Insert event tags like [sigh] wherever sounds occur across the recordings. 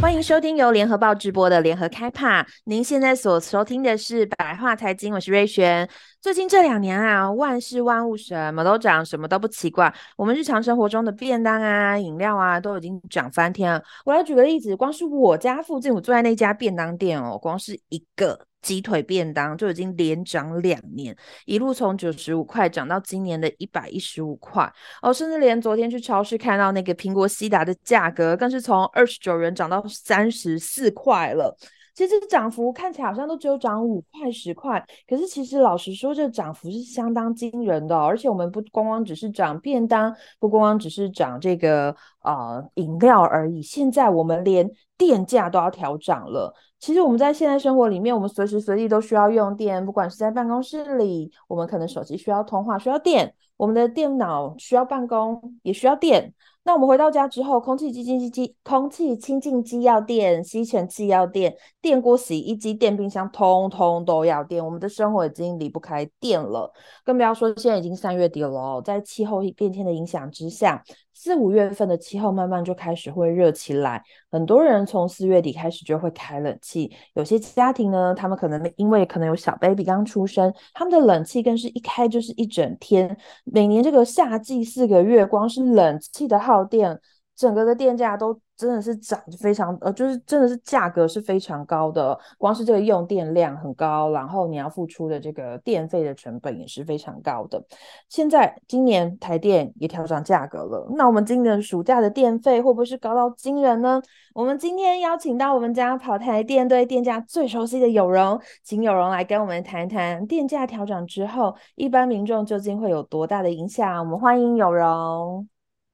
欢迎收听由联合报直播的联合开帕。您现在所收听的是百话财经，我是瑞璇。最近这两年啊，万事万物什么都涨，什么都不奇怪。我们日常生活中的便当啊、饮料啊，都已经涨翻天了。我来举个例子，光是我家附近，我坐在那家便当店哦，光是一个。鸡腿便当就已经连涨两年，一路从九十五块涨到今年的一百一十五块哦，甚至连昨天去超市看到那个苹果西打的价格，更是从二十九元涨到三十四块了。其实这个涨幅看起来好像都只有涨五块十块，可是其实老实说，这涨幅是相当惊人的。而且我们不光光只是涨便当，不光光只是涨这个呃饮料而已，现在我们连电价都要调涨了。其实我们在现在生活里面，我们随时随地都需要用电，不管是在办公室里，我们可能手机需要通话需要电，我们的电脑需要办公也需要电。那我们回到家之后，空气清净机、空气清净机要电，吸尘器要电，电锅、洗衣机、电冰箱，通通都要电。我们的生活已经离不开电了，更不要说现在已经三月底了，在气候变迁的影响之下，四五月份的气候慢慢就开始会热起来，很多人从四月底开始就会开冷气。有些家庭呢，他们可能因为可能有小 baby 刚出生，他们的冷气更是一开就是一整天。每年这个夏季四个月，光是冷气的耗电，整个的电价都真的是涨非常，呃，就是真的是价格是非常高的，光是这个用电量很高，然后你要付出的这个电费的成本也是非常高的。现在今年台电也调涨价格了，那我们今年暑假的电费会不会是高到惊人呢？我们今天邀请到我们家跑台电对电价最熟悉的有容，请有容来跟我们谈一谈电价调涨之后，一般民众究竟会有多大的影响？我们欢迎有容。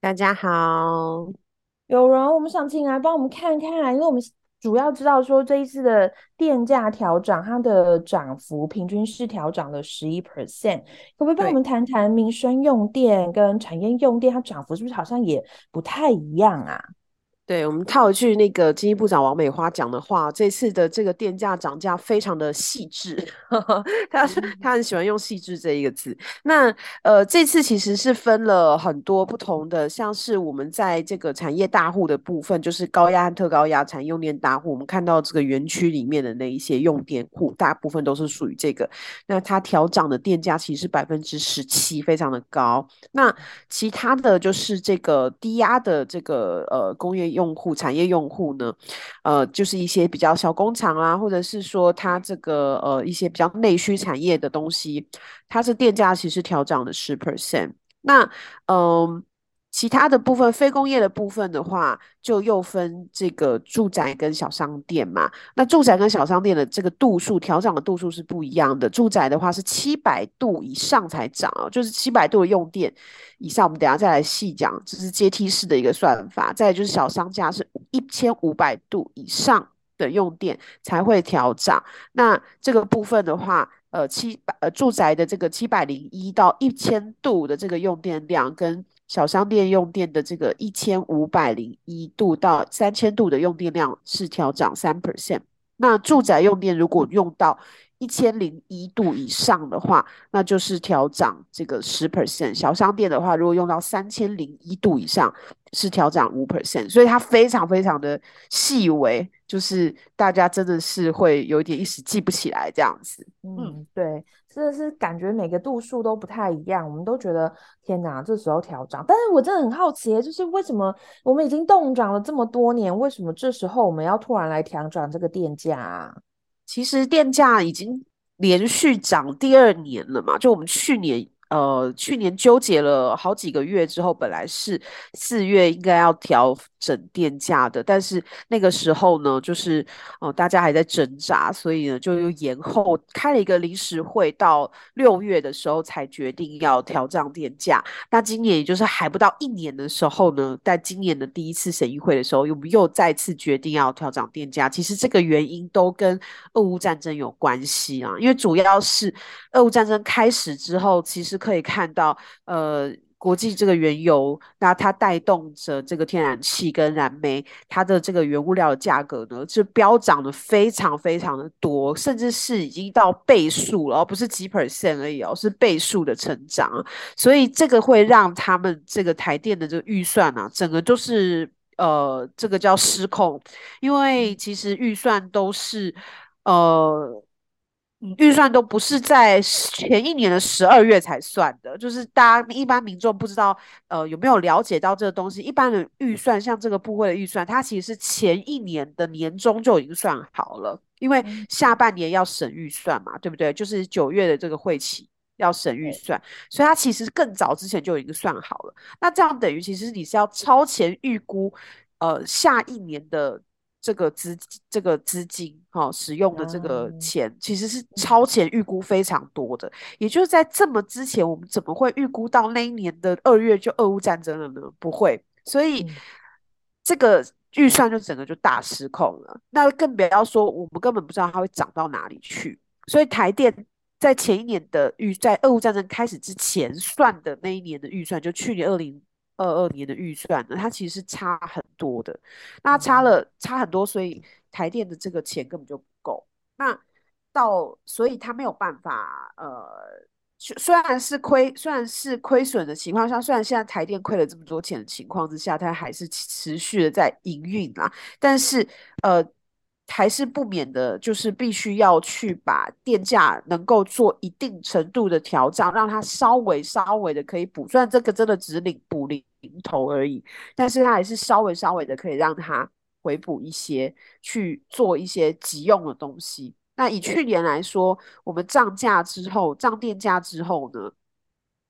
大家好，有容，我们想请来帮我们看看，因为我们主要知道说这一次的电价调整，它的涨幅平均是调涨了十一 percent，可不可以帮我们谈谈民生用电跟产业用电，它涨幅是不是好像也不太一样啊？对，我们套一句那个经济部长王美花讲的话，这次的这个电价涨价非常的细致，[laughs] 他他很喜欢用细致这一个字。那呃，这次其实是分了很多不同的，像是我们在这个产业大户的部分，就是高压和特高压产业用电大户，我们看到这个园区里面的那一些用电户，大部分都是属于这个。那它调涨的电价其实是百分之十七，非常的高。那其他的就是这个低压的这个呃工业。用户产业用户呢，呃，就是一些比较小工厂啊，或者是说它这个呃一些比较内需产业的东西，它是电价其实调涨了十 percent。那嗯。其他的部分，非工业的部分的话，就又分这个住宅跟小商店嘛。那住宅跟小商店的这个度数调涨的度数是不一样的。住宅的话是七百度以上才涨啊，就是七百度的用电以上，我们等下再来细讲，这是阶梯式的一个算法。再就是小商家是一千五百度以上的用电才会调涨。那这个部分的话，呃，七百呃住宅的这个七百零一到一千度的这个用电量跟小商店用电的这个一千五百零一度到三千度的用电量是调涨三 percent，那住宅用电如果用到一千零一度以上的话，那就是调涨这个十 percent。小商店的话，如果用到三千零一度以上，是调涨五 percent。所以它非常非常的细微，就是大家真的是会有一点一时记不起来这样子。嗯，对。真的是感觉每个度数都不太一样，我们都觉得天哪，这时候调涨。但是我真的很好奇，就是为什么我们已经冻涨了这么多年，为什么这时候我们要突然来调涨这个电价啊？其实电价已经连续涨第二年了嘛，就我们去年。呃，去年纠结了好几个月之后，本来是四月应该要调整电价的，但是那个时候呢，就是哦、大家还在挣扎，所以呢，就又延后开了一个临时会，到六月的时候才决定要调涨电价。那今年也就是还不到一年的时候呢，在今年的第一次审议会的时候，我们又再次决定要调涨电价。其实这个原因都跟俄乌战争有关系啊，因为主要是俄乌战争开始之后，其实。可以看到，呃，国际这个原油，那它带动着这个天然气跟燃煤，它的这个原物料的价格呢，就飙涨的非常非常的多，甚至是已经到倍数了，而不是几 percent 而已哦，是倍数的成长。所以这个会让他们这个台电的这个预算啊，整个就是呃，这个叫失控，因为其实预算都是呃。预算都不是在前一年的十二月才算的，就是大家一般民众不知道，呃，有没有了解到这个东西？一般的预算，像这个部会的预算，它其实是前一年的年终就已经算好了，因为下半年要审预算嘛，对不对？就是九月的这个会期要审预算，所以它其实更早之前就已经算好了。那这样等于其实你是要超前预估，呃，下一年的。这个资这个资金哈、哦、使用的这个钱，嗯、其实是超前预估非常多的。也就是在这么之前，我们怎么会预估到那一年的二月就俄乌战争了呢？不会，所以、嗯、这个预算就整个就大失控了。那更不要说，我们根本不知道它会涨到哪里去。所以台电在前一年的预，在俄乌战争开始之前算的那一年的预算，就去年二零。二二年的预算呢，它其实是差很多的，那差了差很多，所以台电的这个钱根本就不够。那到所以他没有办法，呃，虽然是亏，虽然是亏损的情况下，虽然现在台电亏了这么多钱的情况之下，它还是持续的在营运啦，但是呃。还是不免的，就是必须要去把电价能够做一定程度的调整，让它稍微稍微的可以补。虽然这个真的只领补零头而已，但是它还是稍微稍微的可以让它回补一些，去做一些急用的东西。那以去年来说，我们涨价之后，涨电价之后呢，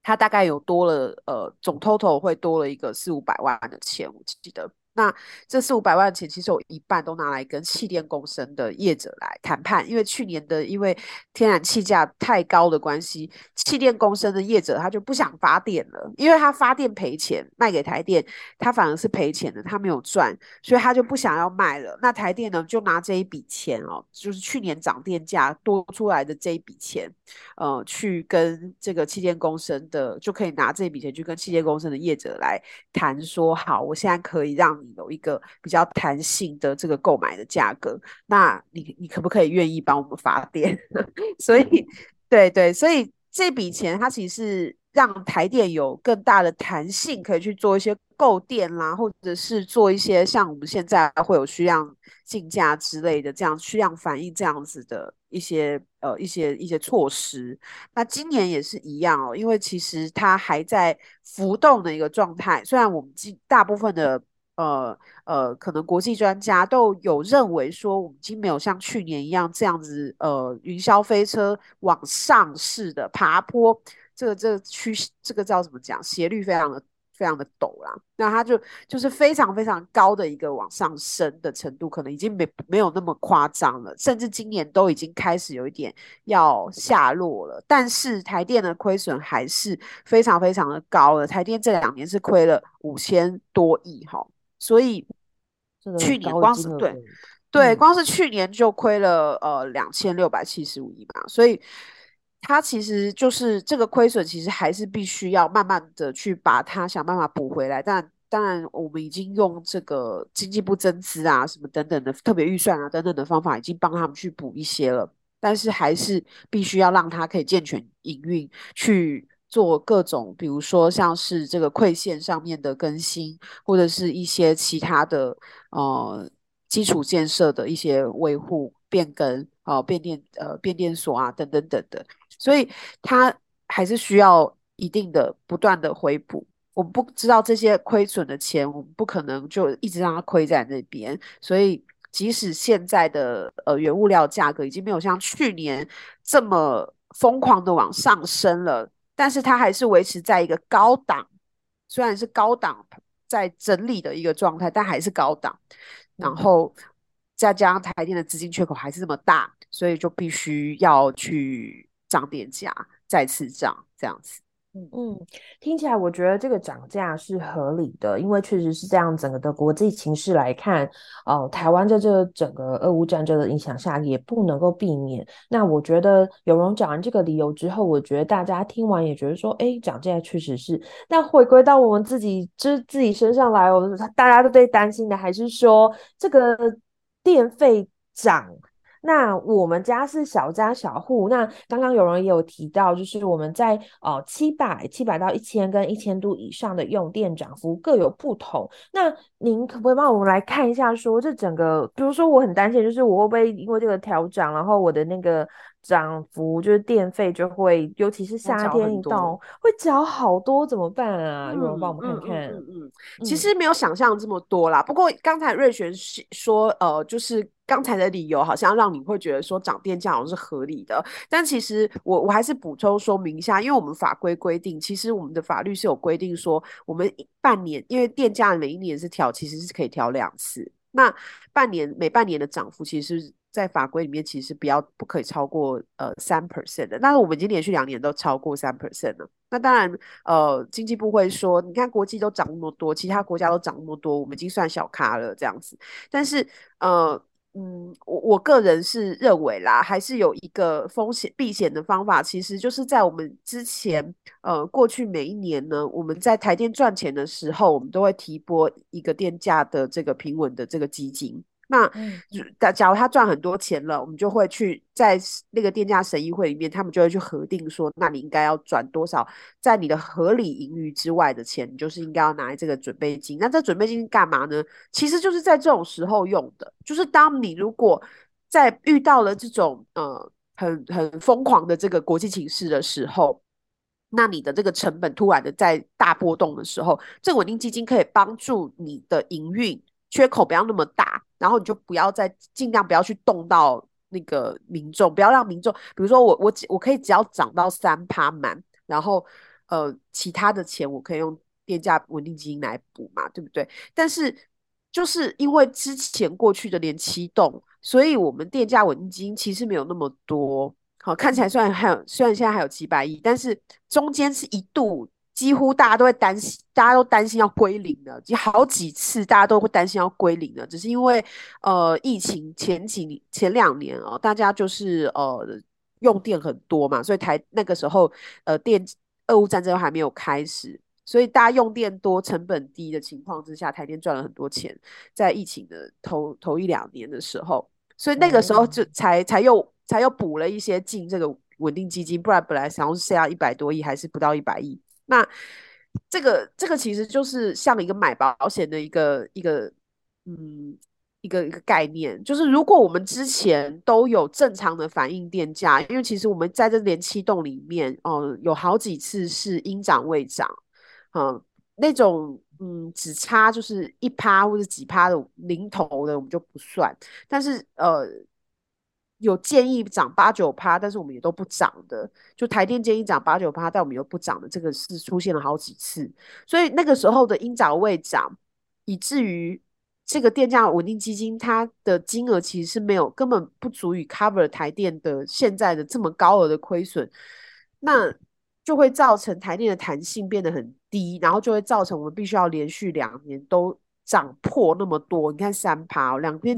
它大概有多了，呃，总 total 会多了一个四五百万的钱，我记得。那这四五百万钱，其实有一半都拿来跟气电共生的业者来谈判，因为去年的因为天然气价太高的关系，气电共生的业者他就不想发电了，因为他发电赔钱，卖给台电，他反而是赔钱的，他没有赚，所以他就不想要卖了。那台电呢，就拿这一笔钱哦，就是去年涨电价多出来的这一笔钱，呃，去跟这个气电共生的，就可以拿这笔钱去跟气电共生的业者来谈说，好，我现在可以让。有一个比较弹性的这个购买的价格，那你你可不可以愿意帮我们发电？[laughs] 所以，对对，所以这笔钱它其实是让台电有更大的弹性，可以去做一些购电啦，或者是做一些像我们现在会有需量竞价之类的这样需量反应这样子的一些呃一些一些措施。那今年也是一样哦，因为其实它还在浮动的一个状态，虽然我们今大部分的。呃呃，可能国际专家都有认为说，我们已经没有像去年一样这样子，呃，云霄飞车往上式的爬坡，这个这个趋势，这个叫怎么讲？斜率非常的非常的陡啦。那它就就是非常非常高的一个往上升的程度，可能已经没没有那么夸张了，甚至今年都已经开始有一点要下落了。但是台电的亏损还是非常非常的高了，台电这两年是亏了五千多亿哈。所以去年光是对对，光是去年就亏了呃两千六百七十五亿嘛，所以它其实就是这个亏损，其实还是必须要慢慢的去把它想办法补回来。但当然，我们已经用这个经济部增资啊、什么等等的特别预算啊等等的方法，已经帮他们去补一些了。但是还是必须要让它可以健全营运去。做各种，比如说像是这个馈线上面的更新，或者是一些其他的呃基础建设的一些维护变更，呃变电呃变电所啊等等等等，所以它还是需要一定的不断的回补。我们不知道这些亏损的钱，我们不可能就一直让它亏在那边。所以即使现在的呃原物料价格已经没有像去年这么疯狂的往上升了。但是它还是维持在一个高档，虽然是高档在整理的一个状态，但还是高档。然后再加上台电的资金缺口还是这么大，所以就必须要去涨点价，再次涨这样子。嗯，听起来我觉得这个涨价是合理的，因为确实是这样。整个的国际情势来看，哦、台湾在这整个俄乌战争的影响下，也不能够避免。那我觉得有容讲完这个理由之后，我觉得大家听完也觉得说，哎，涨价确实是。但回归到我们自己，就是自己身上来，我们大家都最担心的还是说这个电费涨。那我们家是小家小户，那刚刚有人也有提到，就是我们在呃七百七百到一千跟一千度以上的用电涨幅各有不同。那您可不可以帮我们来看一下，说这整个，比如说我很担心，就是我会不会因为这个调整，然后我的那个。涨幅就是电费就会，尤其是夏天一到，会缴好多，怎么办啊？有人帮我们看看。嗯嗯，嗯，其实没有想象这么多啦。不过刚才瑞璇说，呃，就是刚才的理由好像让你会觉得说涨电价好像是合理的。但其实我我还是补充说明一下，因为我们法规规定，其实我们的法律是有规定说，我们半年因为电价每一年是调，其实是可以调两次。那半年每半年的涨幅其实是。在法规里面，其实不要不可以超过呃三 percent 的。但是我们已经连续两年都超过三 percent 了。那当然，呃，经济部会说，你看国际都涨那么多，其他国家都涨那么多，我们已经算小咖了这样子。但是，呃，嗯，我我个人是认为啦，还是有一个风险避险的方法，其实就是在我们之前，呃，过去每一年呢，我们在台电赚钱的时候，我们都会提拨一个电价的这个平稳的这个基金。那，假假如他赚很多钱了，我们就会去在那个电价审议会里面，他们就会去核定说，那你应该要转多少，在你的合理盈余之外的钱，你就是应该要拿来这个准备金。那这准备金干嘛呢？其实就是在这种时候用的，就是当你如果在遇到了这种呃很很疯狂的这个国际情势的时候，那你的这个成本突然的在大波动的时候，这个稳定基金可以帮助你的营运缺口不要那么大。然后你就不要再尽量不要去动到那个民众，不要让民众，比如说我我我可以只要涨到三趴满，然后呃其他的钱我可以用电价稳定基金来补嘛，对不对？但是就是因为之前过去的连七动，所以我们电价稳定基金其实没有那么多。好，看起来虽然还有，虽然现在还有几百亿，但是中间是一度。几乎大家都会担心，大家都担心要归零了，就好几次大家都会担心要归零了，只是因为呃疫情前几年前两年哦，大家就是呃用电很多嘛，所以台那个时候呃电俄乌战争还没有开始，所以大家用电多、成本低的情况之下，台电赚了很多钱，在疫情的头头一两年的时候，所以那个时候就才、嗯、才又才又补了一些进这个稳定基金，不然本来想要下一百多亿，还是不到一百亿。那这个这个其实就是像一个买保险的一个一个嗯一个一个概念，就是如果我们之前都有正常的反映电价，因为其实我们在这连七栋里面哦、有好几次是应涨未涨，嗯、那种嗯只差就是一趴或者几趴的零头的我们就不算，但是呃。有建议涨八九趴，但是我们也都不涨的。就台电建议涨八九趴，但我们又不涨的，这个是出现了好几次。所以那个时候的应涨未涨，以至于这个电价稳定基金它的金额其实是没有，根本不足以 cover 台电的现在的这么高额的亏损，那就会造成台电的弹性变得很低，然后就会造成我们必须要连续两年都。涨破那么多，你看三趴，两边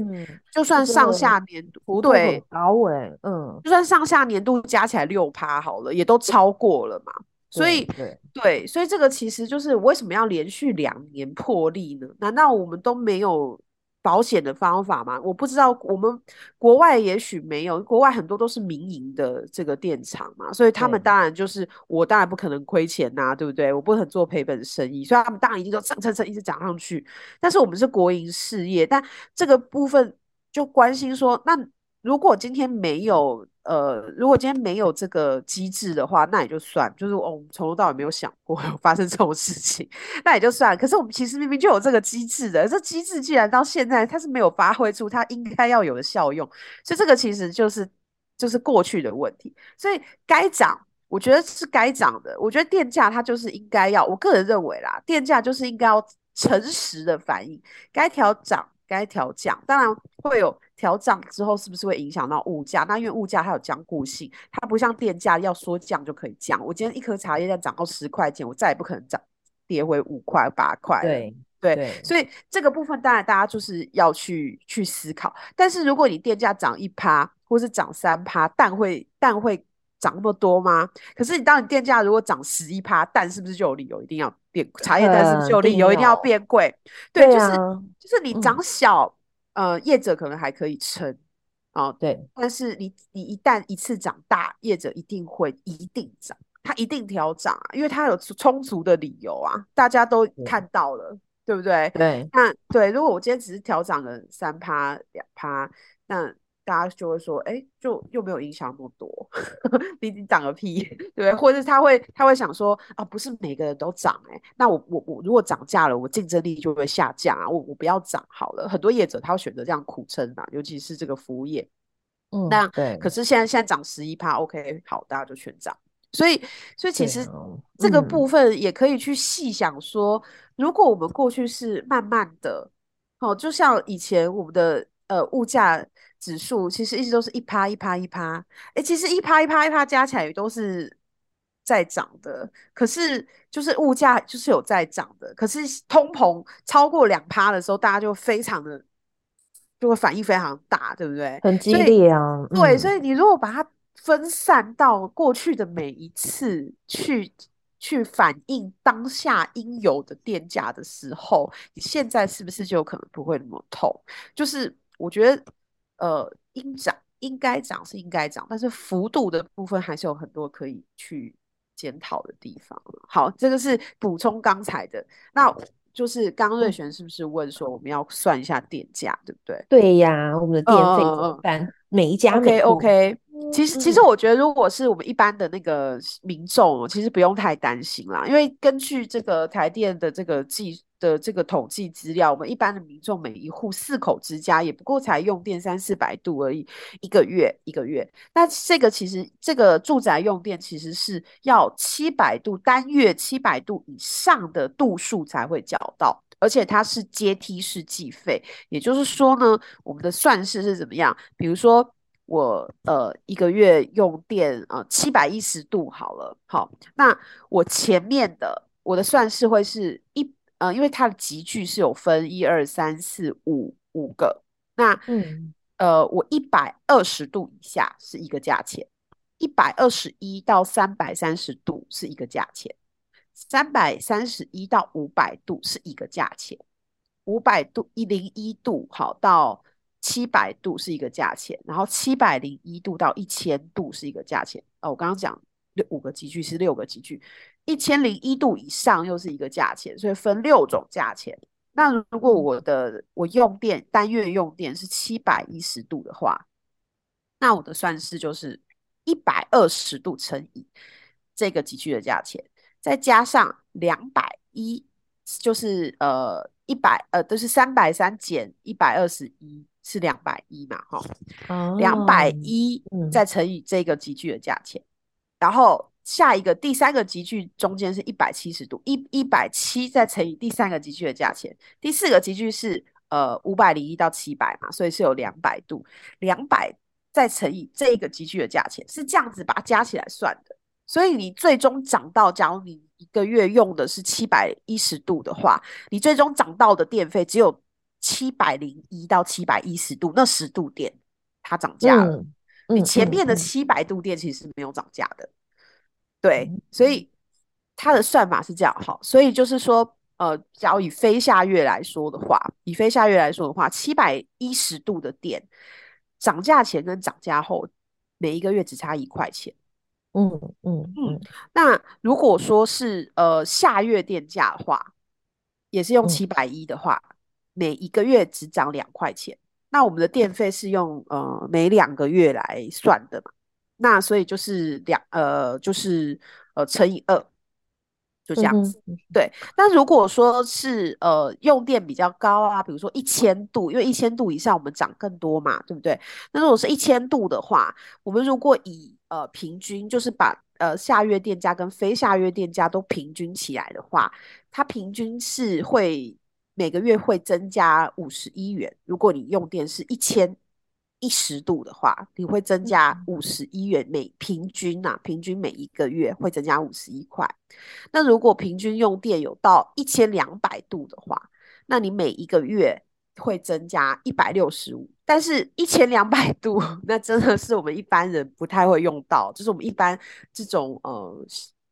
就算上下年度，对，高尾，嗯，就算上下年度加起来六趴好了，也都超过了嘛。所以，对，对，所以这个其实就是为什么要连续两年破例呢？难道我们都没有？保险的方法嘛？我不知道，我们国外也许没有，国外很多都是民营的这个电厂嘛，所以他们当然就是我当然不可能亏钱呐、啊，对不对？我不能做赔本生意，所以他们当然一定都蹭蹭蹭一直涨上去。但是我们是国营事业，但这个部分就关心说，那如果今天没有。呃，如果今天没有这个机制的话，那也就算，就是我们从头到尾没有想过有 [laughs] 发生这种事情，那也就算。可是我们其实明明就有这个机制的，这机制既然到现在它是没有发挥出它应该要有的效用，所以这个其实就是就是过去的问题。所以该涨，我觉得是该涨的。我觉得电价它就是应该要，我个人认为啦，电价就是应该要诚实的反应，该调涨该调降。当然会有调涨之后，是不是会影响到物价？那因为物价它有僵固性，它不像电价要说降就可以降。我今天一颗茶叶蛋涨到十块钱，我再也不可能涨跌回五块八块。对对，对所以这个部分当然大家就是要去去思考。但是如果你电价涨一趴，或是涨三趴，蛋会蛋会涨那么多吗？可是你当你电价如果涨十一趴，蛋是不是就有理由一定要变？茶叶蛋是不是就有理由一定要变贵？对，对就是、啊、就是你涨小，嗯、呃，业者可能还可以撑哦，对。但是你你一旦一次涨大，业者一定会一定涨，他一定调涨啊，因为他有充足的理由啊，大家都看到了，对，对不对？对。那对，如果我今天只是调涨了三趴两趴，那。大家就会说，哎、欸，就又没有影响那么多，你你涨个屁，[laughs] 对，或者是他会他会想说，啊，不是每个人都涨，哎，那我我我如果涨价了，我竞争力就会下降啊，我我不要涨好了。很多业者他会选择这样苦撑啊，尤其是这个服务业，嗯，那对。可是现在现在涨十一趴，OK，好，大家就全涨。所以所以其实这个部分也可以去细想说，如果我们过去是慢慢的，哦，就像以前我们的呃物价。指数其实一直都是一趴一趴一趴，哎、欸，其实一趴一趴一趴加起来都是在涨的，可是就是物价就是有在涨的，可是通膨超过两趴的时候，大家就非常的就会反应非常大，对不对？很激烈啊。对，嗯、所以你如果把它分散到过去的每一次去去反映当下应有的电价的时候，你现在是不是就可能不会那么痛？就是我觉得。呃，应涨应该涨是应该涨，但是幅度的部分还是有很多可以去检讨的地方。好，这个是补充刚才的，那就是刚瑞璇是不是问说我们要算一下电价，对不对？对呀，我们的电费怎么办？嗯、每一家每 OK OK。其实其实我觉得，如果是我们一般的那个民众，其实不用太担心啦，因为根据这个台电的这个计。的这个统计资料，我们一般的民众每一户四口之家也不过才用电三四百度而已，一个月一个月。那这个其实这个住宅用电其实是要七百度单月七百度以上的度数才会缴到，而且它是阶梯式计费，也就是说呢，我们的算式是怎么样？比如说我呃一个月用电呃七百一十度好了，好，那我前面的我的算式会是一。呃，因为它的级距是有分一二三四五五个，那嗯呃，我一百二十度以下是一个价钱，一百二十一到三百三十度是一个价钱，三百三十一到五百度是一个价钱，五百度一零一度好到七百度是一个价钱，然后七百零一度到一千度是一个价钱。哦，我刚刚讲六五个级距是六个级距。一千零一度以上又是一个价钱，所以分六种价钱。那如果我的我用电单月用电是七百一十度的话，那我的算式就是一百二十度乘以这个集距的价钱，再加上两百一，就是呃一百呃都是三百三减一百二十一是两百一嘛，哈，两百一再乘以这个集距的价钱，然后。下一个第三个集距中间是一百七十度，一一百七再乘以第三个集距的价钱，第四个集距是呃五百零一到七百嘛，所以是有两百度，两百再乘以这一个集距的价钱，是这样子把它加起来算的。所以你最终涨到，假如你一个月用的是七百一十度的话，你最终涨到的电费只有七百零一到七百一十度，那十度电它涨价了，嗯嗯、你前面的七百度电其实没有涨价的。对，所以它的算法是这样，好，所以就是说，呃，假如以非下月来说的话，以非下月来说的话，七百一十度的电涨价前跟涨价后，每一个月只差一块钱。嗯嗯嗯。那如果说是呃下月电价的话，也是用七百一的话，嗯、每一个月只涨两块钱。那我们的电费是用呃每两个月来算的嘛？那所以就是两呃，就是呃乘以二，就这样子。对，那如果说是呃用电比较高啊，比如说一千度，因为一千度以上我们涨更多嘛，对不对？那如果是一千度的话，我们如果以呃平均，就是把呃下月电价跟非下月电价都平均起来的话，它平均是会每个月会增加五十一元。如果你用电是一千一十度的话，你会增加五十一元，每平均呐、啊，平均每一个月会增加五十一块。那如果平均用电有到一千两百度的话，那你每一个月会增加一百六十五。但是，一千两百度，[laughs] 那真的是我们一般人不太会用到，就是我们一般这种呃。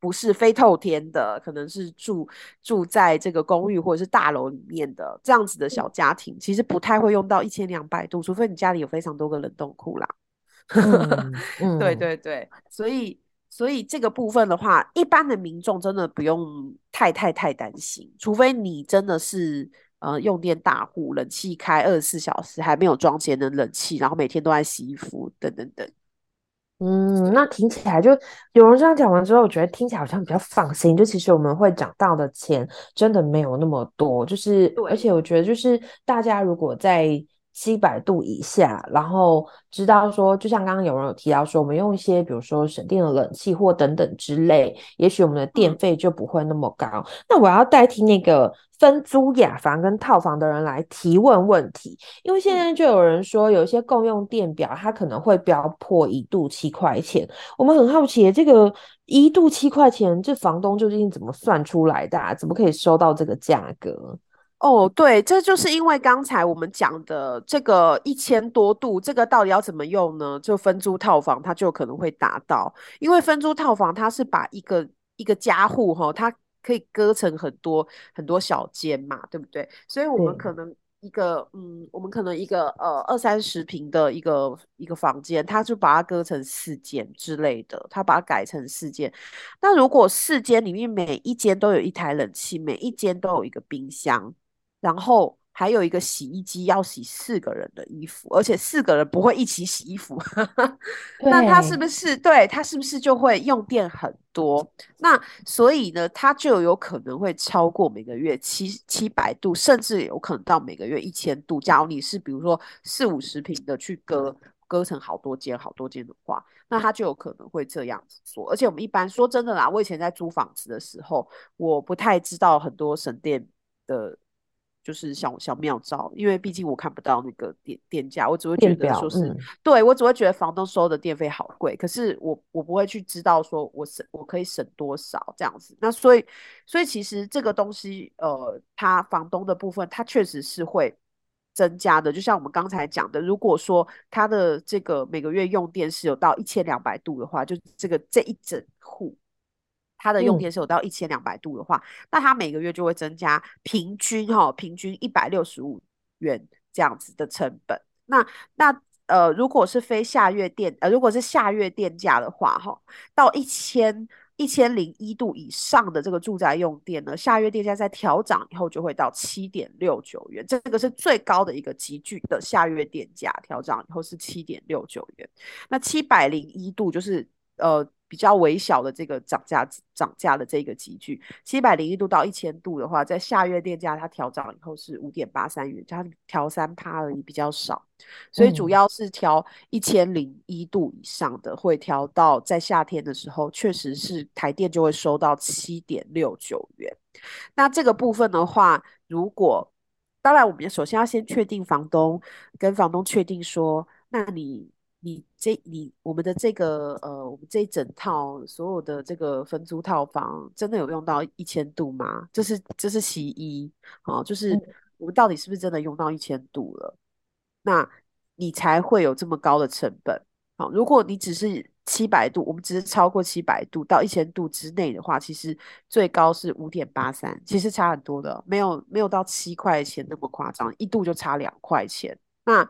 不是非透天的，可能是住住在这个公寓或者是大楼里面的这样子的小家庭，其实不太会用到一千两百度，除非你家里有非常多个冷冻库啦。[laughs] 嗯嗯、对对对，所以所以这个部分的话，一般的民众真的不用太太太担心，除非你真的是呃用电大户，冷气开二十四小时，还没有装节能冷气，然后每天都在洗衣服等等等。嗯，那听起来就有人这样讲完之后，我觉得听起来好像比较放心。就其实我们会讲到的钱真的没有那么多，就是而且我觉得就是大家如果在七百度以下，然后知道说，就像刚刚有人有提到说，我们用一些比如说省电的冷气或等等之类，也许我们的电费就不会那么高。嗯、那我要代替那个。分租雅房跟套房的人来提问问题，因为现在就有人说，有一些共用电表，它可能会标破一度七块钱。我们很好奇，这个一度七块钱，这房东究竟怎么算出来的啊？怎么可以收到这个价格？哦，对，这就是因为刚才我们讲的这个一千多度，这个到底要怎么用呢？就分租套房，它就可能会达到，因为分租套房，它是把一个一个家户哈，它可以割成很多很多小间嘛，对不对？所以我们可能一个嗯，嗯，我们可能一个呃二三十平的一个一个房间，它就把它割成四间之类的，它把它改成四间。那如果四间里面每一间都有一台冷气，每一间都有一个冰箱，然后。还有一个洗衣机要洗四个人的衣服，而且四个人不会一起洗衣服，[laughs] 那他是不是对他是不是就会用电很多？那所以呢，他就有可能会超过每个月七七百度，甚至有可能到每个月一千度。假如你是比如说四五十平的去割割成好多间好多间的话，那他就有可能会这样子做。而且我们一般说真的啦，我以前在租房子的时候，我不太知道很多省电的。就是小小妙招，因为毕竟我看不到那个电电价，我只会觉得说是，嗯、对我只会觉得房东收的电费好贵，可是我我不会去知道说我省我可以省多少这样子。那所以所以其实这个东西，呃，他房东的部分，他确实是会增加的。就像我们刚才讲的，如果说他的这个每个月用电是有到一千两百度的话，就这个这一整户。它的用电是有到一千两百度的话，嗯、那它每个月就会增加平均哈，平均一百六十五元这样子的成本。那那呃，如果是非下月电呃，如果是下月电价的话哈，到一千一千零一度以上的这个住宅用电呢，下月电价在调涨以后就会到七点六九元，这个是最高的一个急剧的下月电价调涨以后是七点六九元。那七百零一度就是呃。比较微小的这个涨价涨价的这个集聚，七百零一度到一千度的话，在下月电价它调涨以后是五点八三元，它调三趴而已，比较少，所以主要是调一千零一度以上的，会调到在夏天的时候，确实是台电就会收到七点六九元。那这个部分的话，如果当然我们首先要先确定房东跟房东确定说，那你。你这你我们的这个呃，我们这一整套所有的这个分租套房，真的有用到一千度吗？这是这是其一，好，就是我们到底是不是真的用到一千度了？那你才会有这么高的成本。好，如果你只是七百度，我们只是超过七百度到一千度之内的话，其实最高是五点八三，其实差很多的，没有没有到七块钱那么夸张，一度就差两块钱。那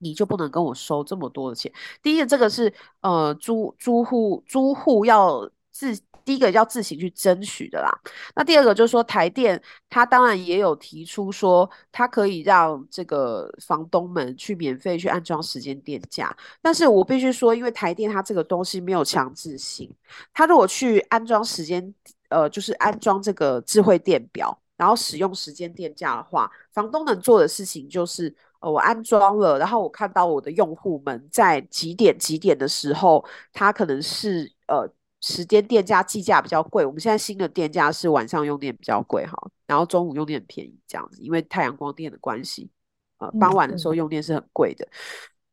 你就不能跟我收这么多的钱。第一个，这个是呃租租户租户要自第一个要自行去争取的啦。那第二个就是说，台电他当然也有提出说，他可以让这个房东们去免费去安装时间电价。但是我必须说，因为台电它这个东西没有强制性，他如果去安装时间呃就是安装这个智慧电表，然后使用时间电价的话，房东能做的事情就是。呃，我安装了，然后我看到我的用户们在几点几点的时候，他可能是呃时间电价计价比较贵。我们现在新的电价是晚上用电比较贵哈，然后中午用电很便宜这样子，因为太阳光电的关系，呃，傍晚的时候用电是很贵的。嗯、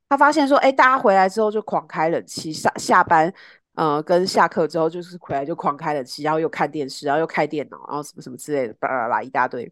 他发现说，哎，大家回来之后就狂开冷气，下下班，呃，跟下课之后就是回来就狂开冷气，然后又看电视，然后又开电脑，然后什么什么之类的，巴拉巴拉一大堆。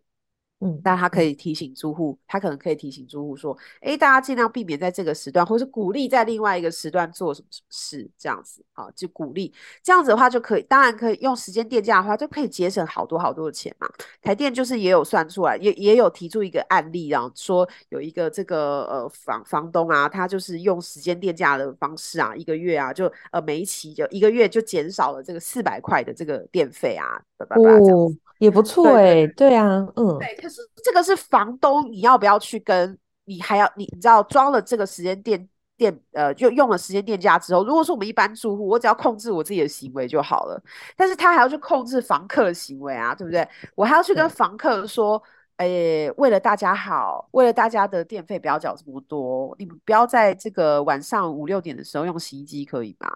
嗯，但他可以提醒租户，他可能可以提醒租户说，哎，大家尽量避免在这个时段，或是鼓励在另外一个时段做什么什么事，这样子啊，就鼓励这样子的话就可以，当然可以用时间电价的话就可以节省好多好多的钱嘛。台电就是也有算出来，也也有提出一个案例，然后说有一个这个呃房房东啊，他就是用时间电价的方式啊，一个月啊就呃每一期就一个月就减少了这个四百块的这个电费啊，叭叭叭这样子。也不错哎、欸，对啊，嗯，对，可是这个是房东，你要不要去跟？你还要你你知道装了这个时间电电呃，就用了时间电价之后，如果说我们一般住户，我只要控制我自己的行为就好了，但是他还要去控制房客的行为啊，对不对？我还要去跟房客说，哎、欸，为了大家好，为了大家的电费不要缴这么多，你们不要在这个晚上五六点的时候用洗衣机，可以吗？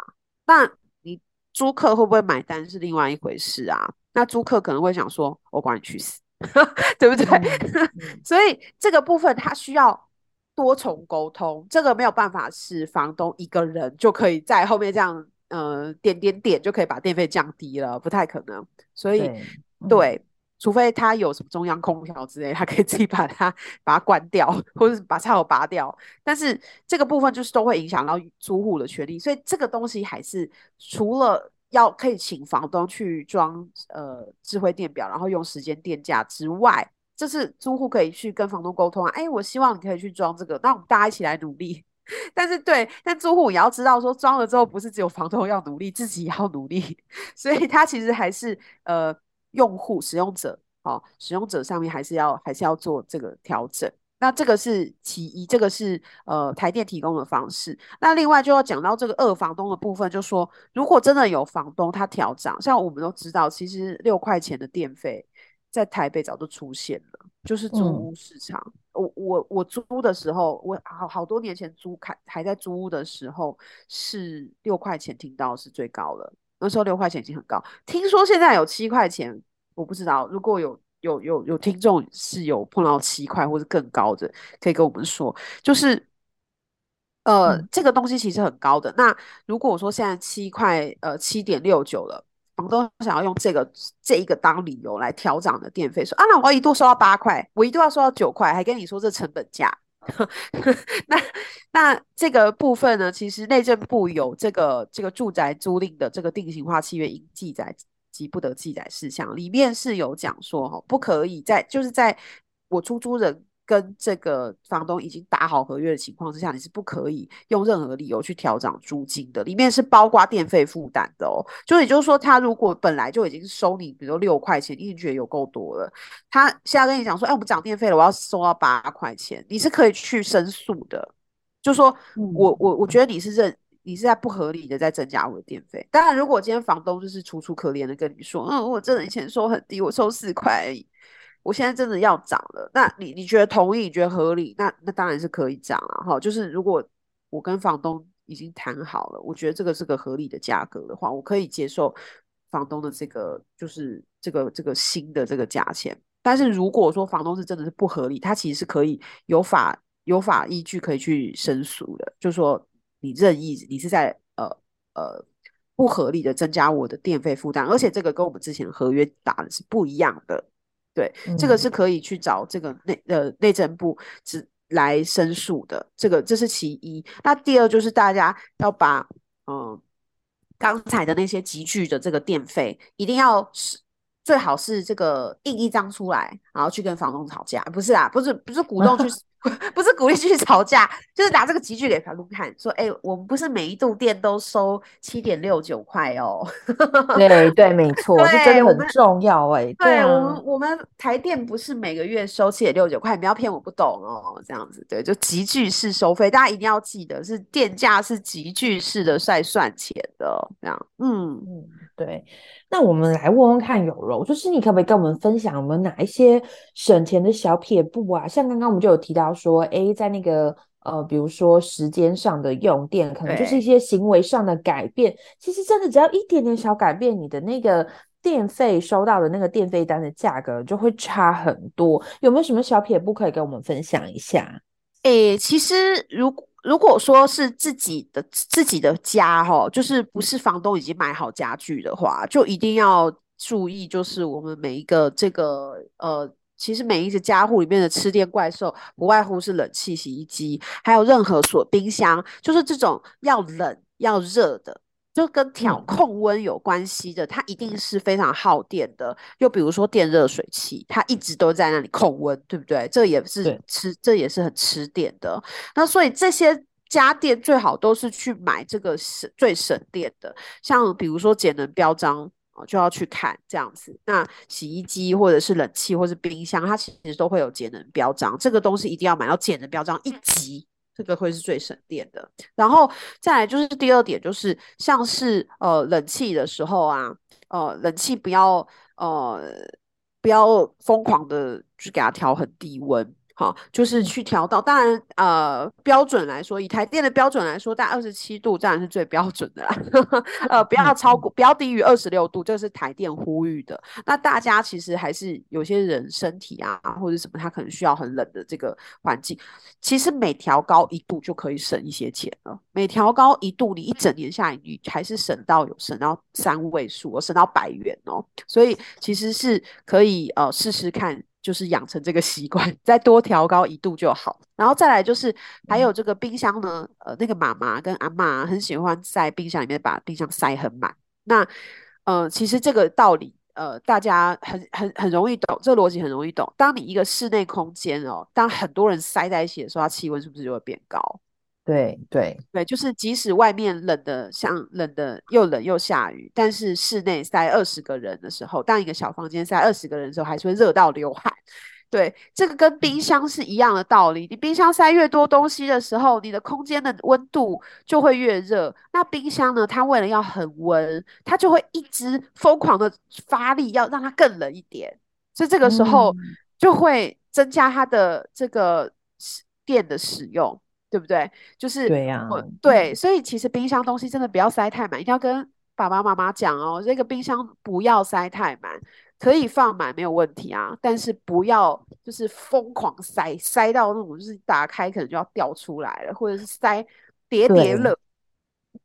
那你租客会不会买单是另外一回事啊。那租客可能会想说：“我管你去死，[laughs] 对不对？[laughs] ”嗯、所以这个部分他需要多重沟通，这个没有办法是房东一个人就可以在后面这样，呃，点点点就可以把电费降低了，不太可能。所以，对，对、嗯，除非他有什么中央空调之类，他可以自己把它把它关掉，或者是把插头拔掉。但是这个部分就是都会影响到租户的权利，所以这个东西还是除了。要可以请房东去装呃智慧电表，然后用时间电价之外，这是租户可以去跟房东沟通啊。哎，我希望你可以去装这个，那我们大家一起来努力。[laughs] 但是对，但租户也要知道说，装了之后不是只有房东要努力，自己也要努力。[laughs] 所以他其实还是呃用户使用者哦，使用者上面还是要还是要做这个调整。那这个是其一，这个是呃台电提供的方式。那另外就要讲到这个二房东的部分，就说如果真的有房东他调涨，像我们都知道，其实六块钱的电费在台北早就出现了，就是租屋市场。嗯、我我我租的时候，我好好多年前租开还在租屋的时候是六块钱，听到是最高了。那时候六块钱已经很高，听说现在有七块钱，我不知道。如果有。有有有听众是有碰到七块或者更高的，可以跟我们说，就是呃、嗯、这个东西其实很高的。那如果我说现在七块呃七点六九了，房东想要用这个这一个当理由来调涨的电费，说啊那我一度收到八块，我一度要收到九块，还跟你说这成本价。那那这个部分呢，其实内政部有这个这个住宅租赁的这个定型化契约应记载。及不得记载事项里面是有讲说，不可以在就是在我出租人跟这个房东已经打好合约的情况之下，你是不可以用任何理由去调涨租金的。里面是包括电费负担的哦，就也就是说，他如果本来就已经收你，比如说六块钱，你觉得有够多了，他现在跟你讲说，哎，我们涨电费了，我要收到八块钱，你是可以去申诉的。就说我我我觉得你是认。你是在不合理的在增加我的电费。当然，如果今天房东就是楚楚可怜的跟你说，嗯，我真的以前收很低，我收四块而已，我现在真的要涨了，那你你觉得同意？你觉得合理？那那当然是可以涨了哈。就是如果我跟房东已经谈好了，我觉得这个是个合理的价格的话，我可以接受房东的这个就是这个这个新的这个价钱。但是如果说房东是真的是不合理，他其实是可以有法有法依据可以去申诉的，就是说。你任意，你是在呃呃不合理的增加我的电费负担，而且这个跟我们之前合约打的是不一样的，对，嗯、这个是可以去找这个内呃内政部只来申诉的，这个这是其一。那第二就是大家要把嗯、呃、刚才的那些集聚的这个电费，一定要是最好是这个印一张出来，然后去跟房东吵架，不是啊，不是不是鼓动去。[laughs] [laughs] 不是鼓励去吵架，就是拿这个集聚给房东看，说：“哎、欸，我们不是每一度电都收七点六九块哦。”对对，没 [laughs] 错，这真的很重要哎。对，对我们我们台电不是每个月收七点六九块，你不要骗我不懂哦。这样子，对，就集聚式收费，大家一定要记得，是电价是集聚式的在算钱的。这样，嗯嗯，对。那我们来问问看，有柔，就是你可不可以跟我们分享，我们哪一些省钱的小撇步啊？像刚刚我们就有提到说，哎，在那个呃，比如说时间上的用电，可能就是一些行为上的改变。其实真的只要一点点小改变，你的那个电费收到的那个电费单的价格就会差很多。有没有什么小撇步可以跟我们分享一下？诶、欸，其实如果如果说是自己的自己的家哈，就是不是房东已经买好家具的话，就一定要注意，就是我们每一个这个呃。其实每一个家户里面的吃电怪兽，不外乎是冷气、洗衣机，还有任何锁冰箱，就是这种要冷要热的，就跟调控温有关系的，它一定是非常耗电的。又比如说电热水器，它一直都在那里控温，对不对？这也是吃，这也是很吃电的。那所以这些家电最好都是去买这个省最省电的，像比如说节能标章。就要去看这样子，那洗衣机或者是冷气或者是冰箱，它其实都会有节能标章，这个东西一定要买到节能标章一级，这个会是最省电的。然后再来就是第二点，就是像是呃冷气的时候啊，呃冷气不要呃不要疯狂的去给它调很低温。好，就是去调到，当然，呃，标准来说，以台电的标准来说，在二十七度当然是最标准的啦。[laughs] 呃，不要超过，不要低于二十六度，这是台电呼吁的。那大家其实还是有些人身体啊，或者什么，他可能需要很冷的这个环境。其实每调高一度就可以省一些钱了。每调高一度，你一整年下来，你还是省到有省到三位数，省到百元哦。所以其实是可以呃试试看。就是养成这个习惯，再多调高一度就好。然后再来就是还有这个冰箱呢，呃，那个妈妈跟阿妈很喜欢在冰箱里面把冰箱塞很满。那呃，其实这个道理呃，大家很很很容易懂，这个逻辑很容易懂。当你一个室内空间哦，当很多人塞在一起的时候，它气温是不是就会变高？对对对，就是即使外面冷的像冷的又冷又下雨，但是室内塞二十个人的时候，当一个小房间塞二十个人的时候，还是会热到流汗。对，这个跟冰箱是一样的道理。你冰箱塞越多东西的时候，你的空间的温度就会越热。那冰箱呢，它为了要恒温，它就会一直疯狂的发力，要让它更冷一点。所以这个时候就会增加它的这个电的使用。对不对？就是对呀、啊，对，所以其实冰箱东西真的不要塞太满，一定要跟爸爸妈妈讲哦。这个冰箱不要塞太满，可以放满没有问题啊，但是不要就是疯狂塞，塞到那种就是打开可能就要掉出来了，或者是塞叠叠乐。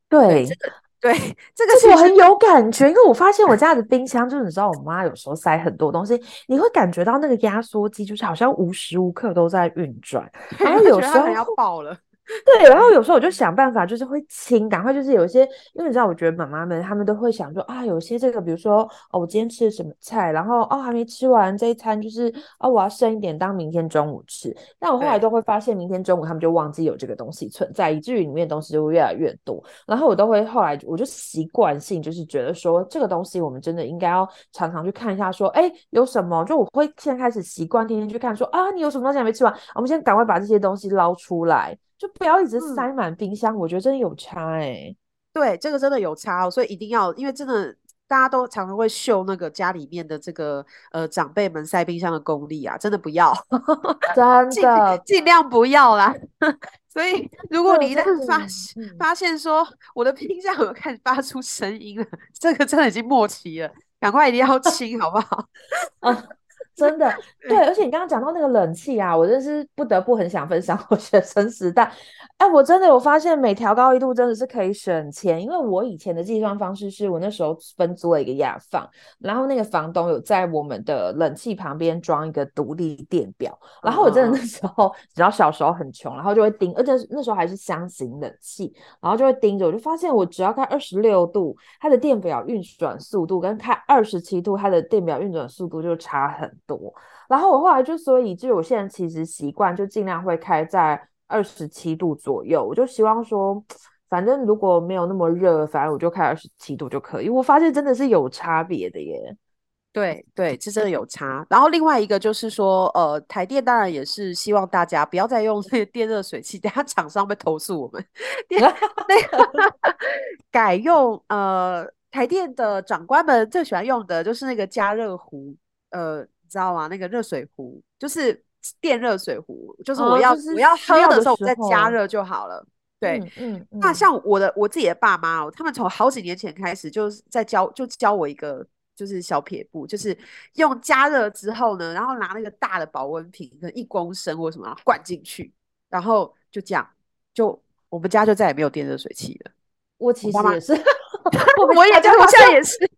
对。对对，这个这个我很有感觉，因为我发现我家的冰箱，就是你知道，我妈有时候塞很多东西，你会感觉到那个压缩机就是好像无时无刻都在运转，[laughs] 然后有时候要爆了。对，然后有时候我就想办法，就是会清，赶快就是有一些，因为你知道，我觉得妈妈们她们都会想说啊，有些这个，比如说哦，我今天吃了什么菜，然后哦还没吃完这一餐，就是哦我要剩一点当明天中午吃。但我后来都会发现，明天中午他们就忘记有这个东西存在，以至于里面的东西就会越来越多。然后我都会后来我就习惯性就是觉得说，这个东西我们真的应该要常常去看一下，说哎有什么，就我会现在开始习惯天天去看说，说啊你有什么东西还没吃完，我们先赶快把这些东西捞出来。就不要一直塞满冰箱，嗯，我觉得真的有差哎，欸。对，这个真的有差哦，所以一定要，因为真的大家都常常会秀那个家里面的这个呃长辈们塞冰箱的功力啊，真的不要，[laughs] 真的尽量不要啦。[laughs] 所以如果你一旦发发现说我的冰箱有开始发出声音了，[laughs] 这个真的已经末期了，赶快一定要清，好不好？啊真的 [laughs] 对，而且你刚刚讲到那个冷气啊，我真是不得不很想分享 [laughs] 我学生时代。哎，我真的有发现每调高一度真的是可以省钱，因为我以前的计算方式是我那时候分租了一个雅房，然后那个房东有在我们的冷气旁边装一个独立电表，然后我真的那时候只要小时候很穷，然后就会盯，而且那时候还是箱型冷气，然后就会盯着，我就发现我只要开二十六度，它的电表运转速度跟开二十七度，它的电表运转速度就差很多。然后我后来就所以，就我现在其实习惯就尽量会开在二十七度左右。我就希望说，反正如果没有那么热，反正我就开二十七度就可以。我发现真的是有差别的耶。对对，这真的有差。然后另外一个就是说，呃，台电当然也是希望大家不要再用那个电热水器，等下厂商会投诉我们。电那个 [laughs] 改用呃，台电的长官们最喜欢用的就是那个加热壶，呃。知道吗？那个热水壶就是电热水壶，就是我要、哦就是、我要喝的时候我再加热就好了。对，嗯，嗯，那像我的我自己的爸妈哦，他们从好几年前开始就是在教，就教我一个就是小撇步，就是用加热之后呢，然后拿那个大的保温瓶，可能一公升或什么灌进去，然后就这样，就我们家就再也没有电热水器了。我其实也是 [laughs] [laughs] 我也家我现在也是。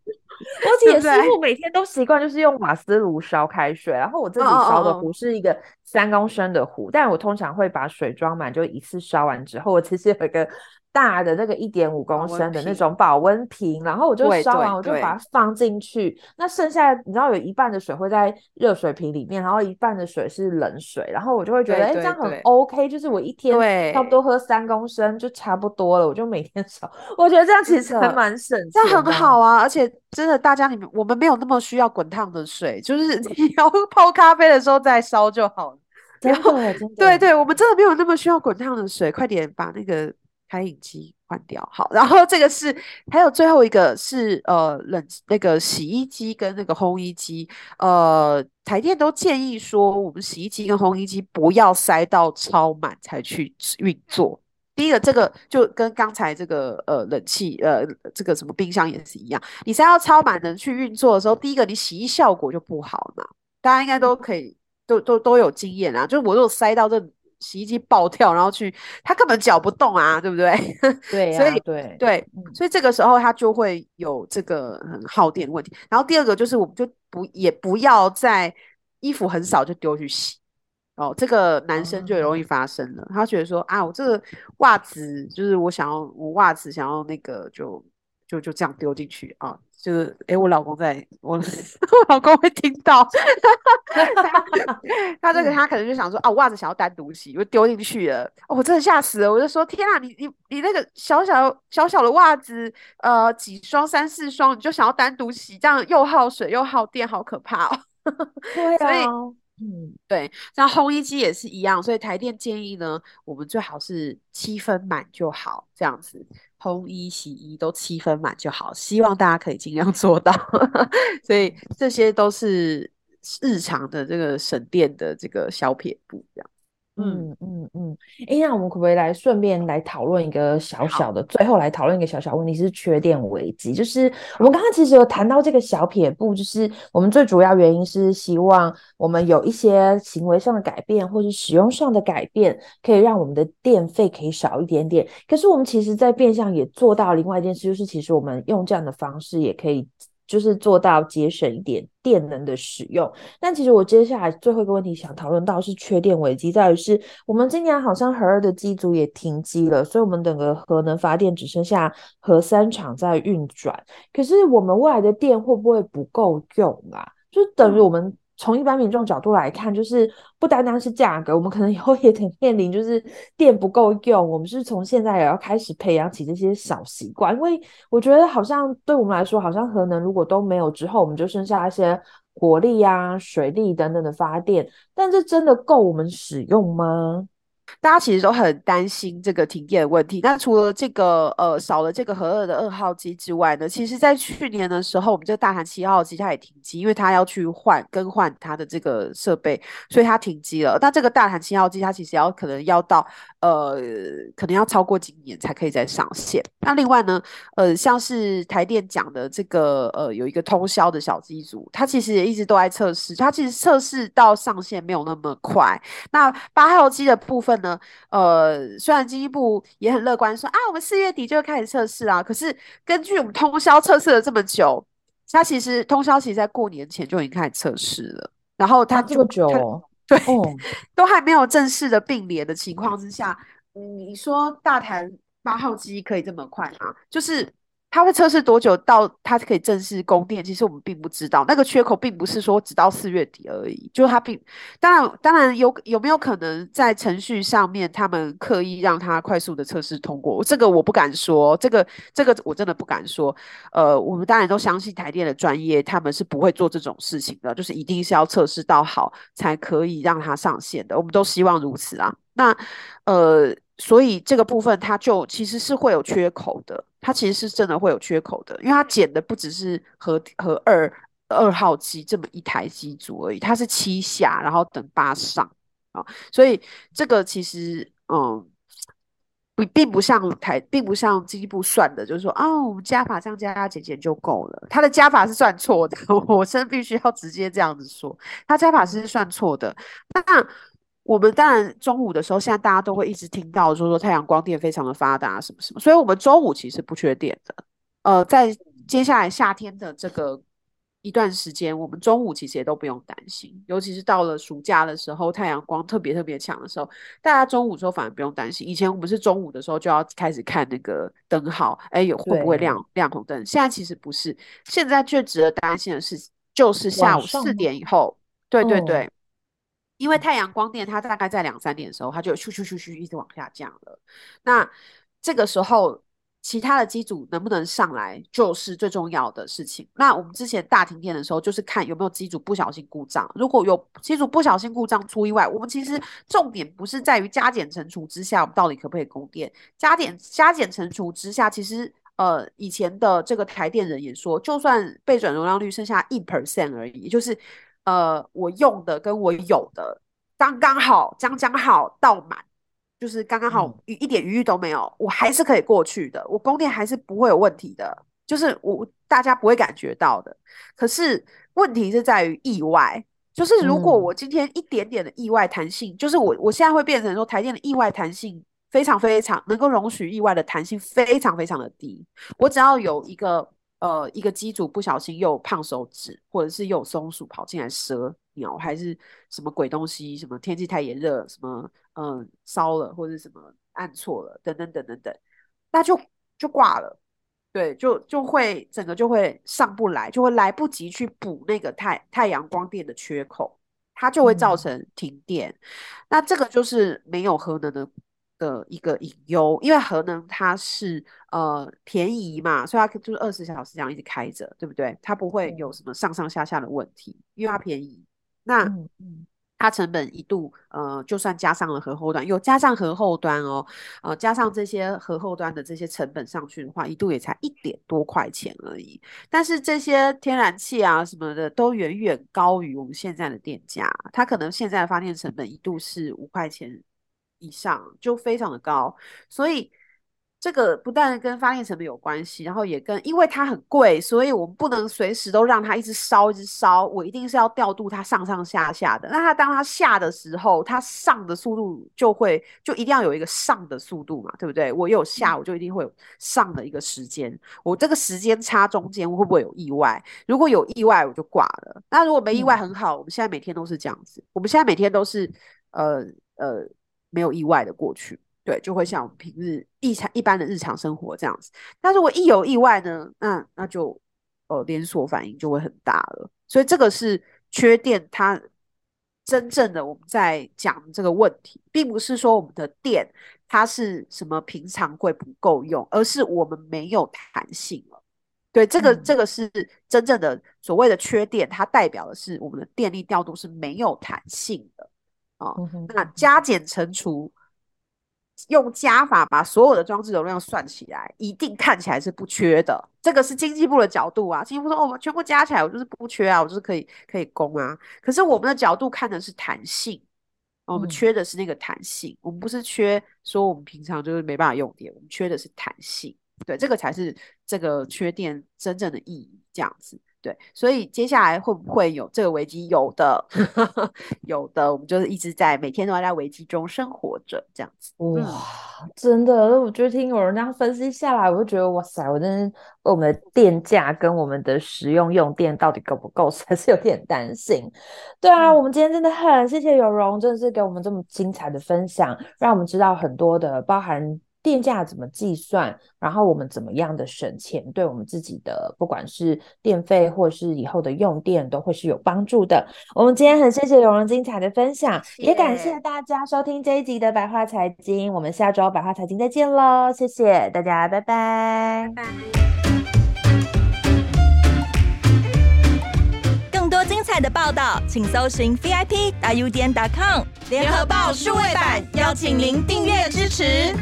我姐师傅每天都习惯就是用瓦斯炉烧开水，然后我自己烧的壶是一个三公升的壶，但我通常会把水装满，就一次烧完之后，我其实有一个。大的那个一点五公升的那种保温瓶，然后我就烧完，我就把它放进去。那剩下你知道有一半的水会在热水瓶里面，然后一半的水是冷水，然后我就会觉得，哎，这样很 OK，就是我一天差不多喝三公升就差不多了，我就每天烧。我觉得这样其实还蛮省，这样很好啊。而且真的，大家你们我们没有那么需要滚烫的水，就是你 [laughs] 要泡咖啡的时候再烧就好了。然后，对对，我们真的没有那么需要滚烫的水，快点把那个。开饮机换掉，好，然后这个是还有最后一个是呃冷那个洗衣机跟那个烘衣机，呃台电都建议说，我们洗衣机跟烘衣机不要塞到超满才去运作。第一个这个就跟刚才这个呃冷气呃这个什么冰箱也是一样，你塞到超满能去运作的时候，第一个你洗衣效果就不好嘛，大家应该都可以都都都有经验啊，就是我如果塞到这。洗衣机爆跳，然后去，他根本搅不动啊，对不对？[laughs] 对、啊，所以对对，所以这个时候他就会有这个很耗电问题。然后第二个就是，我们就不也不要在衣服很少就丢去洗哦，这个男生就容易发生了。嗯、他觉得说啊，我这个袜子就是我想要，我袜子想要那个就就就这样丢进去啊。就是，哎、欸，我老公在，我 [laughs] 我老公会听到，[laughs] 他这个他可能就想说，啊，袜子想要单独洗，就丢进去了，哦，我真的吓死了，我就说，天啊，你你你那个小小小小的袜子，呃，几双三四双，你就想要单独洗，这样又耗水又耗电，好可怕哦。[laughs] 对啊，所以，嗯，对，像烘衣机也是一样，所以台电建议呢，我们最好是七分满就好，这样子。烘衣、洗衣都七分满就好，希望大家可以尽量做到。[laughs] 所以这些都是日常的这个省电的这个小撇步，这样。嗯嗯嗯，哎、嗯，那我们可不可以来顺便来讨论一个小小的，最后来讨论一个小小问题，是缺电危机。就是我们刚刚其实有谈到这个小撇步，就是我们最主要原因是希望我们有一些行为上的改变，或是使用上的改变，可以让我们的电费可以少一点点。可是我们其实在变相也做到另外一件事，就是其实我们用这样的方式也可以。就是做到节省一点电能的使用，但其实我接下来最后一个问题想讨论到是缺电危机，在于是我们今年好像核二的机组也停机了，所以我们整个核能发电只剩下核三厂在运转，可是我们未来的电会不会不够用啊？就等于我们。从一般民众角度来看，就是不单单是价格，我们可能以后也得面临就是电不够用。我们是从现在也要开始培养起这些小习惯，因为我觉得好像对我们来说，好像核能如果都没有之后，我们就剩下一些火力啊、水力等等的发电，但这真的够我们使用吗？大家其实都很担心这个停电的问题。那除了这个呃少了这个核二的二号机之外呢，其实在去年的时候，我们这个大潭七号机它也停机，因为它要去换更换它的这个设备，所以它停机了。那这个大潭七号机它其实要可能要到呃可能要超过今年才可以再上线。那另外呢，呃像是台电讲的这个呃有一个通宵的小机组，它其实也一直都在测试，它其实测试到上线没有那么快。那八号机的部分。呢，呃，虽然经济部也很乐观说啊，我们四月底就会开始测试啊，可是根据我们通宵测试了这么久，它其实通宵其实在过年前就已经开始测试了，然后它就、啊、这么久、哦，对、哦，都还没有正式的并联的情况之下，你说大谈八号机可以这么快吗？就是。它会测试多久到它可以正式供电？其实我们并不知道，那个缺口并不是说只到四月底而已。就是它并当然当然有有没有可能在程序上面他们刻意让它快速的测试通过？这个我不敢说，这个这个我真的不敢说。呃，我们当然都相信台电的专业，他们是不会做这种事情的，就是一定是要测试到好才可以让它上线的。我们都希望如此啊。那呃。所以这个部分它就其实是会有缺口的，它其实是真的会有缺口的，因为它减的不只是和和二二号机这么一台机组而已，它是七下，然后等八上啊，所以这个其实嗯。不，并不像台，并不像经济部算的，就是说，哦，我们加法这样加加减减就够了。他的加法是算错的，[laughs] 我真必须要直接这样子说，他加法是算错的。那我们当然中午的时候，现在大家都会一直听到说说太阳光电非常的发达，什么什么，所以我们中午其实不缺电的。呃，在接下来夏天的这个。一段时间，我们中午其实也都不用担心，尤其是到了暑假的时候，太阳光特别特别强的时候，大家中午的时候反而不用担心。以前我们是中午的时候就要开始看那个灯号，哎，有会不会亮亮红灯？现在其实不是，现在最值得担心的是，就是下午四点以后，对对对，哦、因为太阳光电它大概在两三点的时候，它就咻咻咻咻一直往下降了。那这个时候。其他的机组能不能上来，就是最重要的事情。那我们之前大停电的时候，就是看有没有机组不小心故障。如果有机组不小心故障出意外，我们其实重点不是在于加减乘除之下，我们到底可不可以供电？加减加减乘除之下，其实呃以前的这个台电人也说，就算备转容量率剩下一 percent 而已，就是呃我用的跟我有的刚刚好，将将好到满。就是刚刚好，一一点余裕都没有，嗯，我还是可以过去的，我供电还是不会有问题的，就是我大家不会感觉到的。可是问题是在于意外，就是如果我今天一点点的意外弹性，嗯，就是我我现在会变成说台电的意外弹性非常非常能够容许意外的弹性非常非常的低，我只要有一个呃一个机组不小心又胖手指，或者是又有松鼠跑进来蛇鸟还是什么鬼东西，什么天气太炎热什么。嗯，烧了或者什么按错了，等等等等等，那就就挂了，对，就就会整个就会上不来，就会来不及去补那个太太阳光电的缺口，它就会造成停电。嗯、那这个就是没有核能的的一个隐忧，因为核能它是呃便宜嘛，所以它就是二十小时这样一直开着，对不对？它不会有什么上上下下的问题，因为它便宜。那它成本一度，呃，就算加上了核后端，有加上核后端哦，呃，加上这些核后端的这些成本上去的话，一度也才一点多块钱而已。但是这些天然气啊什么的，都远远高于我们现在的电价。它可能现在的发电成本一度是五块钱以上，就非常的高，所以。这个不但跟发电成本有关系，然后也跟因为它很贵，所以我们不能随时都让它一直烧一直烧，我一定是要调度它上上下下的。那它当它下的时候，它上的速度就会就一定要有一个上的速度嘛，对不对？我有下，我就一定会有上的一个时间。我这个时间差中间会不会有意外？如果有意外，我就挂了。那如果没意外，很好。我们现在每天都是这样子，我们现在每天都是呃呃没有意外的过去。对，就会像我们平日一常一般的日常生活这样子。但如果一有意外呢，那那就呃连锁反应就会很大了。所以这个是缺电，它真正的我们在讲这个问题，并不是说我们的电它是什么平常会不够用，而是我们没有弹性了。对，这个、嗯、这个是真正的所谓的缺电，它代表的是我们的电力调度是没有弹性哦嗯。那加减乘除。用加法把所有的装置容量算起来，一定看起来是不缺的。这个是经济部的角度啊，经济部说，哦，全部加起来我就是不缺啊，我就是可以可以供啊。可是我们的角度看的是弹性，我们缺的是那个弹性，嗯，我们不是缺说我们平常就是没办法用电，我们缺的是弹性。对，这个才是这个缺电真正的意义，这样子。对，所以接下来会不会有这个危机？有的，[laughs] 有的，我们就是一直在每天都要在危机中生活着，这样子。哇，真的，我觉得听有人这样分析下来，我就觉得哇塞，我真的我们的电价跟我们的使用用电到底够不够，[laughs] 还是有点担心。对啊，我们今天真的很谢谢有容，真的是给我们这么精彩的分享，让我们知道很多的包含。电价怎么计算？然后我们怎么样的省钱，对我们自己的不管是电费或是以后的用电都会是有帮助的。我们今天很谢谢有容精彩的分享，也感谢大家收听这一集的百话财经。我们下周百话财经再见喽，谢谢大家，拜拜。拜拜。更多精彩的报道，请搜寻 VIP 大 U 点 com 联合报数位版，邀请您订阅支持。